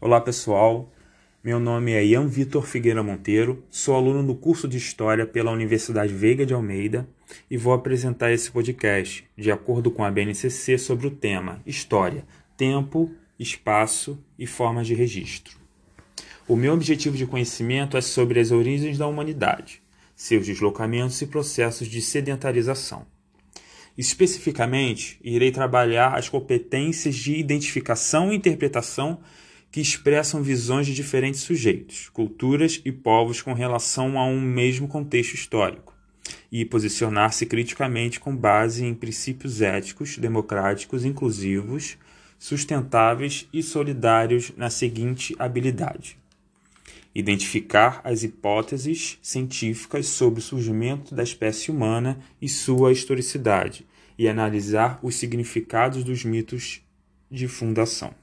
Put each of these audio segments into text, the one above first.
Olá pessoal, meu nome é Ian Vitor Figueira Monteiro, sou aluno do curso de História pela Universidade Veiga de Almeida e vou apresentar esse podcast de acordo com a BNCC sobre o tema História, Tempo, Espaço e Formas de Registro. O meu objetivo de conhecimento é sobre as origens da humanidade, seus deslocamentos e processos de sedentarização. Especificamente, irei trabalhar as competências de identificação e interpretação que expressam visões de diferentes sujeitos, culturas e povos com relação a um mesmo contexto histórico, e posicionar-se criticamente com base em princípios éticos, democráticos, inclusivos, sustentáveis e solidários na seguinte habilidade: identificar as hipóteses científicas sobre o surgimento da espécie humana e sua historicidade, e analisar os significados dos mitos de fundação.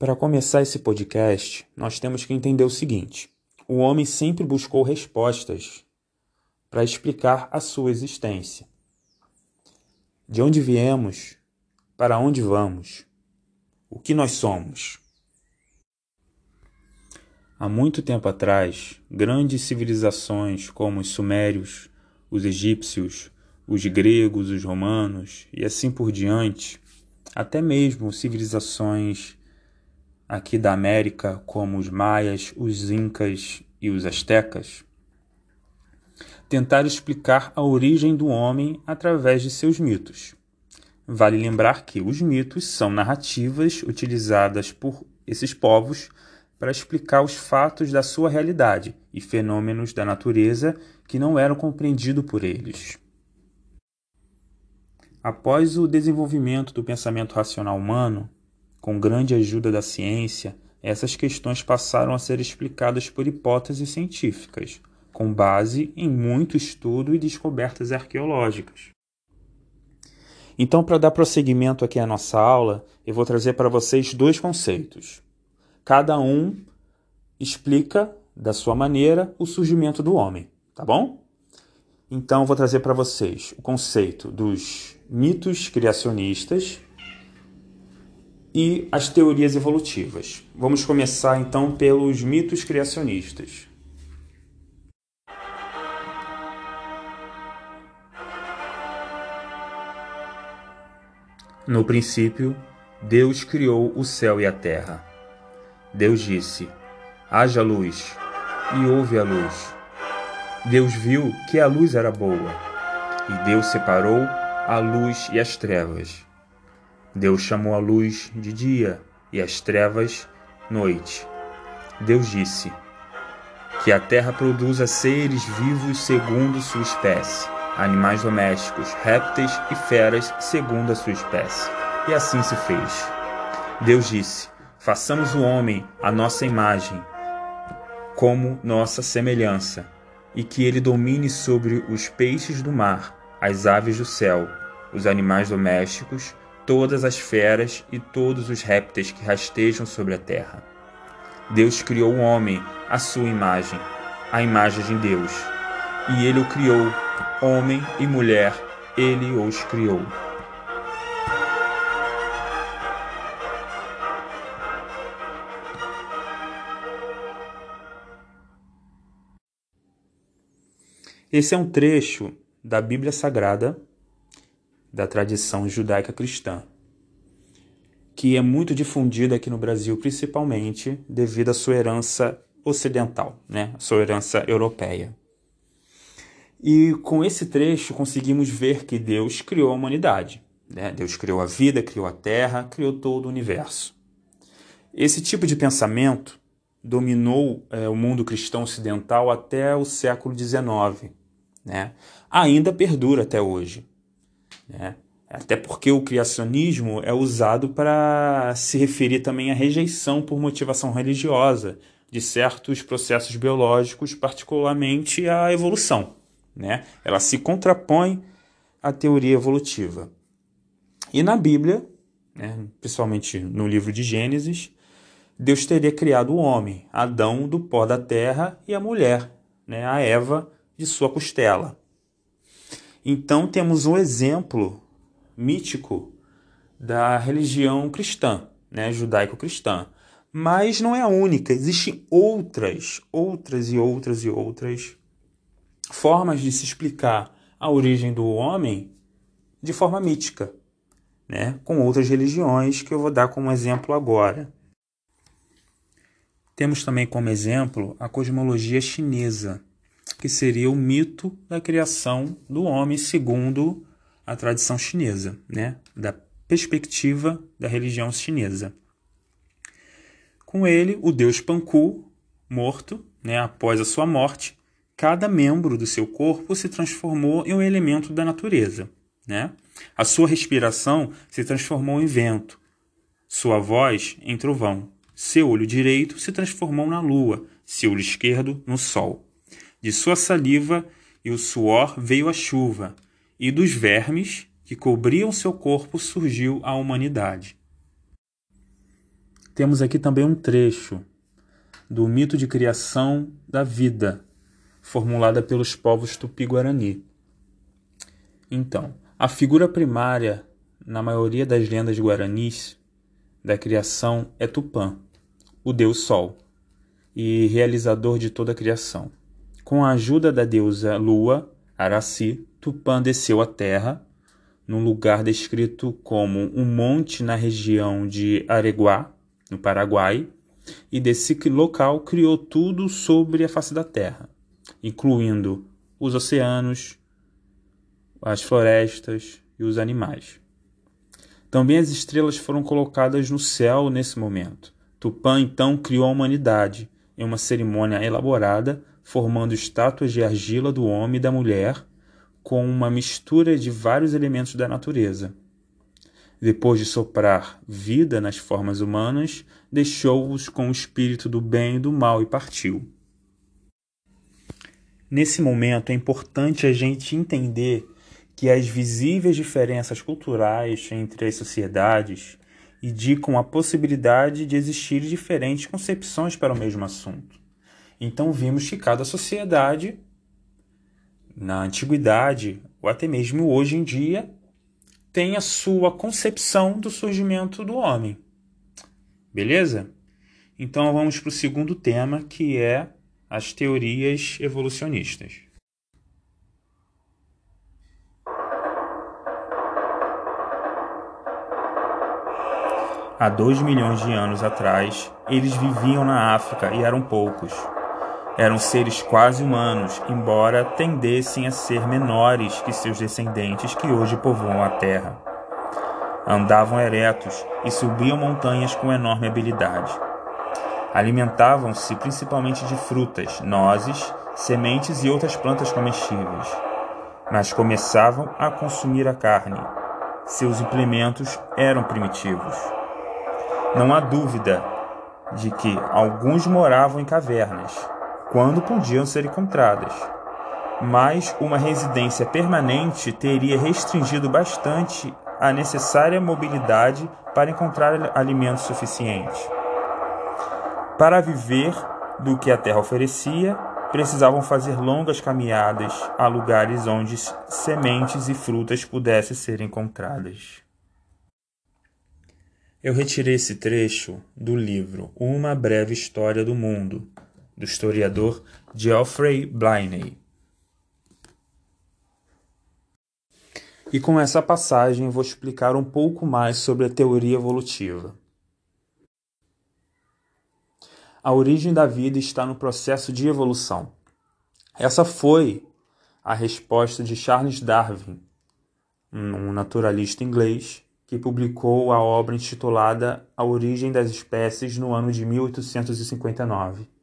Para começar esse podcast, nós temos que entender o seguinte: o homem sempre buscou respostas para explicar a sua existência. De onde viemos, para onde vamos, o que nós somos. Há muito tempo atrás, grandes civilizações como os sumérios, os egípcios, os gregos, os romanos e assim por diante, até mesmo civilizações aqui da América, como os maias, os incas e os astecas, tentaram explicar a origem do homem através de seus mitos. Vale lembrar que os mitos são narrativas utilizadas por esses povos para explicar os fatos da sua realidade e fenômenos da natureza que não eram compreendidos por eles. Após o desenvolvimento do pensamento racional humano, com grande ajuda da ciência, essas questões passaram a ser explicadas por hipóteses científicas, com base em muito estudo e descobertas arqueológicas. Então, para dar prosseguimento aqui à nossa aula, eu vou trazer para vocês dois conceitos cada um explica da sua maneira o surgimento do homem, tá bom? Então vou trazer para vocês o conceito dos mitos criacionistas e as teorias evolutivas. Vamos começar então pelos mitos criacionistas. No princípio, Deus criou o céu e a terra. Deus disse: Haja luz, e houve a luz. Deus viu que a luz era boa, e Deus separou a luz e as trevas. Deus chamou a luz de dia e as trevas noite. Deus disse: Que a terra produza seres vivos segundo sua espécie, animais domésticos, répteis e feras segundo a sua espécie. E assim se fez. Deus disse: Façamos o homem a nossa imagem, como nossa semelhança, e que ele domine sobre os peixes do mar, as aves do céu, os animais domésticos, todas as feras e todos os répteis que rastejam sobre a terra. Deus criou o homem à sua imagem, a imagem de Deus. E ele o criou, homem e mulher, ele os criou. Esse é um trecho da Bíblia Sagrada da tradição judaica cristã, que é muito difundida aqui no Brasil, principalmente devido à sua herança ocidental, né? sua herança europeia. E com esse trecho conseguimos ver que Deus criou a humanidade. Né? Deus criou a vida, criou a terra, criou todo o universo. Esse tipo de pensamento dominou é, o mundo cristão ocidental até o século XIX, né, ainda perdura até hoje. Né? Até porque o criacionismo é usado para se referir também à rejeição por motivação religiosa de certos processos biológicos, particularmente a evolução. Né? Ela se contrapõe à teoria evolutiva. E na Bíblia, né, principalmente no livro de Gênesis, Deus teria criado o homem, Adão do pó da terra, e a mulher, né, a Eva, de sua costela. Então temos um exemplo mítico da religião cristã, né, judaico-cristã. Mas não é a única, existem outras, outras e outras e outras formas de se explicar a origem do homem de forma mítica, né, com outras religiões que eu vou dar como exemplo agora. Temos também como exemplo a cosmologia chinesa, que seria o mito da criação do homem segundo a tradição chinesa, né, da perspectiva da religião chinesa. Com ele, o deus Panku, morto, né, após a sua morte, cada membro do seu corpo se transformou em um elemento da natureza. Né? A sua respiração se transformou em vento, sua voz em trovão, seu olho direito se transformou na lua, seu olho esquerdo no sol. De sua saliva e o suor veio a chuva, e dos vermes que cobriam seu corpo surgiu a humanidade. Temos aqui também um trecho do mito de criação da vida, formulada pelos povos tupi-guarani. Então, a figura primária, na maioria das lendas guaranis, da criação é Tupã, o deus Sol, e realizador de toda a criação. Com a ajuda da deusa Lua, Araci, Tupã desceu à terra, num lugar descrito como um monte na região de Areguá, no Paraguai, e desse local criou tudo sobre a face da terra, incluindo os oceanos, as florestas e os animais. Também as estrelas foram colocadas no céu nesse momento. Tupã então criou a humanidade em uma cerimônia elaborada, formando estátuas de argila do homem e da mulher, com uma mistura de vários elementos da natureza. Depois de soprar vida nas formas humanas, deixou-os com o espírito do bem e do mal e partiu. Nesse momento é importante a gente entender que as visíveis diferenças culturais entre as sociedades indicam a possibilidade de existir diferentes concepções para o mesmo assunto. Então vimos que cada sociedade, na antiguidade ou até mesmo hoje em dia, tem a sua concepção do surgimento do homem. Beleza? Então vamos para o segundo tema, que é as teorias evolucionistas. Há dois milhões de anos atrás, eles viviam na África e eram poucos. Eram seres quase humanos, embora tendessem a ser menores que seus descendentes que hoje povoam a Terra. Andavam eretos e subiam montanhas com enorme habilidade. Alimentavam-se principalmente de frutas, nozes, sementes e outras plantas comestíveis. Mas começavam a consumir a carne. Seus implementos eram primitivos. Não há dúvida de que alguns moravam em cavernas, quando podiam ser encontradas. Mas uma residência permanente teria restringido bastante a necessária mobilidade para encontrar alimento suficiente. Para viver do que a terra oferecia, precisavam fazer longas caminhadas a lugares onde sementes e frutas pudessem ser encontradas. Eu retirei esse trecho do livro Uma Breve História do Mundo, do historiador Geoffrey Bliney. E com essa passagem vou explicar um pouco mais sobre a teoria evolutiva. A origem da vida está no processo de evolução. Essa foi a resposta de Charles Darwin, um naturalista inglês que publicou a obra intitulada A Origem das Espécies no ano de 1859.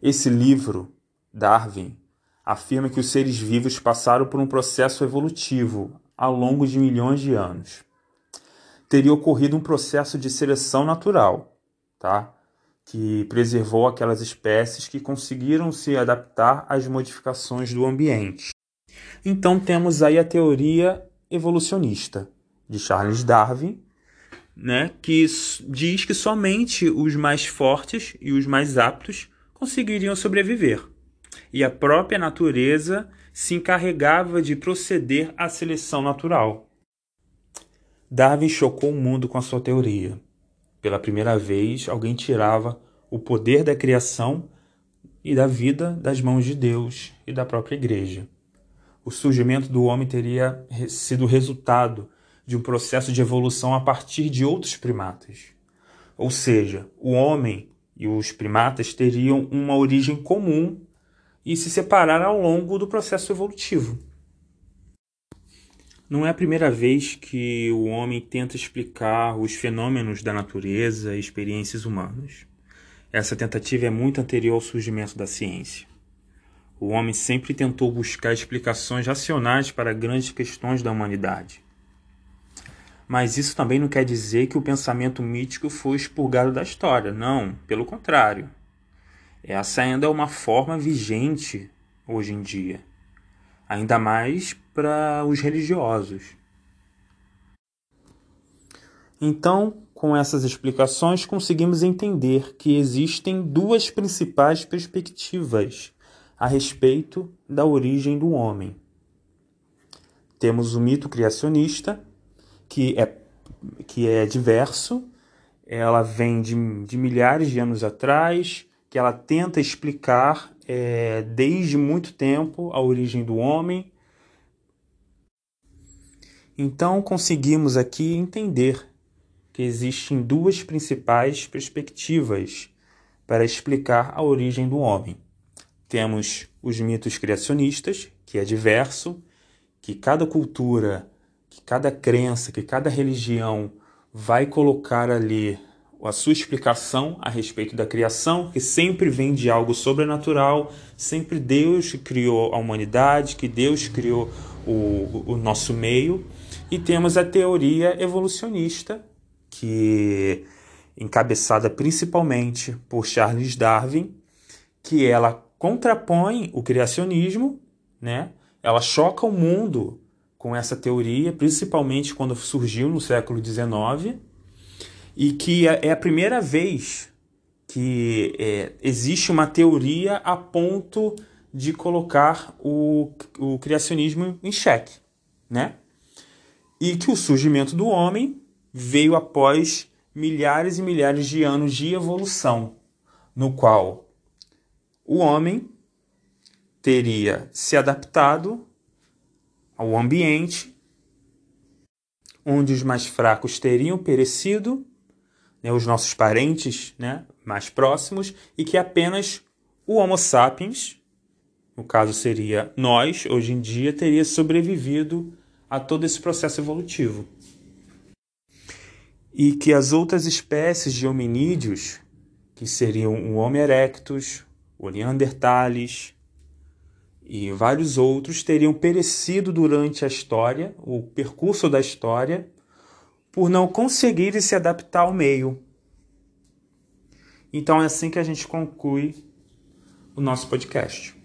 Esse livro, Darwin, afirma que os seres vivos passaram por um processo evolutivo ao longo de milhões de anos. Teria ocorrido um processo de seleção natural, tá? que preservou aquelas espécies que conseguiram se adaptar às modificações do ambiente. Então temos aí a teoria evolucionista de Charles Darwin, né, que diz que somente os mais fortes e os mais aptos conseguiriam sobreviver. E a própria natureza se encarregava de proceder à seleção natural. Darwin chocou o mundo com a sua teoria. pela primeira vez, alguém tirava o poder da criação e da vida das mãos de Deus e da própria igreja. O surgimento do homem teria sido resultado de um processo de evolução a partir de outros primatas. Ou seja, o homem e os primatas teriam uma origem comum e se separaram ao longo do processo evolutivo. Não é a primeira vez que o homem tenta explicar os fenômenos da natureza e experiências humanas. Essa tentativa é muito anterior ao surgimento da ciência. O homem sempre tentou buscar explicações racionais para grandes questões da humanidade. Mas isso também não quer dizer que o pensamento mítico foi expurgado da história. Não, pelo contrário. Essa ainda é uma forma vigente hoje em dia ainda mais para os religiosos. Então, com essas explicações, conseguimos entender que existem duas principais perspectivas a respeito da origem do homem. Temos o mito criacionista, que é, que é diverso, ela vem de, de milhares de anos atrás, que ela tenta explicar é, desde muito tempo a origem do homem. Então conseguimos aqui entender que existem duas principais perspectivas para explicar a origem do homem. Temos os mitos criacionistas, que é diverso, que cada cultura, que cada crença, que cada religião vai colocar ali a sua explicação a respeito da criação, que sempre vem de algo sobrenatural, sempre Deus criou a humanidade, que Deus criou o, o nosso meio. E temos a teoria evolucionista, que encabeçada principalmente por Charles Darwin, que ela contrapõe o criacionismo, né? Ela choca o mundo com essa teoria, principalmente quando surgiu no século XIX e que é, é a primeira vez que é, existe uma teoria a ponto de colocar o, o criacionismo em xeque, né? E que o surgimento do homem veio após milhares e milhares de anos de evolução, no qual o homem teria se adaptado ao ambiente, onde os mais fracos teriam perecido né, os nossos parentes né, mais próximos, e que apenas o Homo sapiens, no caso seria nós, hoje em dia, teria sobrevivido a todo esse processo evolutivo. E que as outras espécies de hominídeos, que seriam o Homo erectus, o Neandertales e vários outros, teriam perecido durante a história, o percurso da história, por não conseguirem se adaptar ao meio. Então é assim que a gente conclui o nosso podcast.